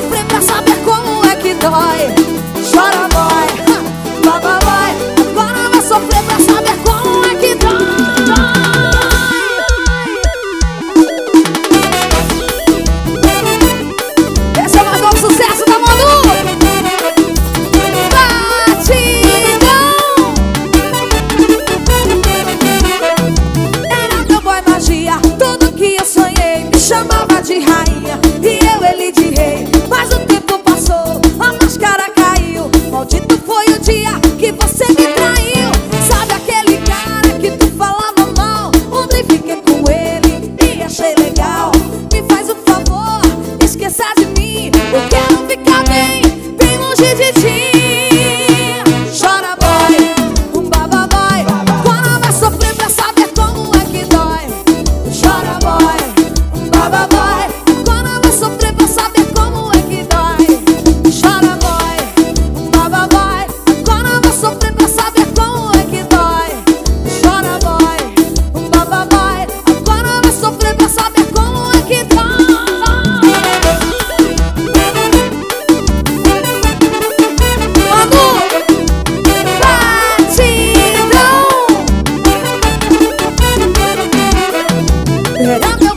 sofrer pra saber como é que dói. Chora boy, baba vai. Agora vai sofrer pra saber como é que dói. Esse é o mais sucesso da Manu Batidão. Era meu boy magia. Tudo que eu sonhei me chamava de rainha. Yeah.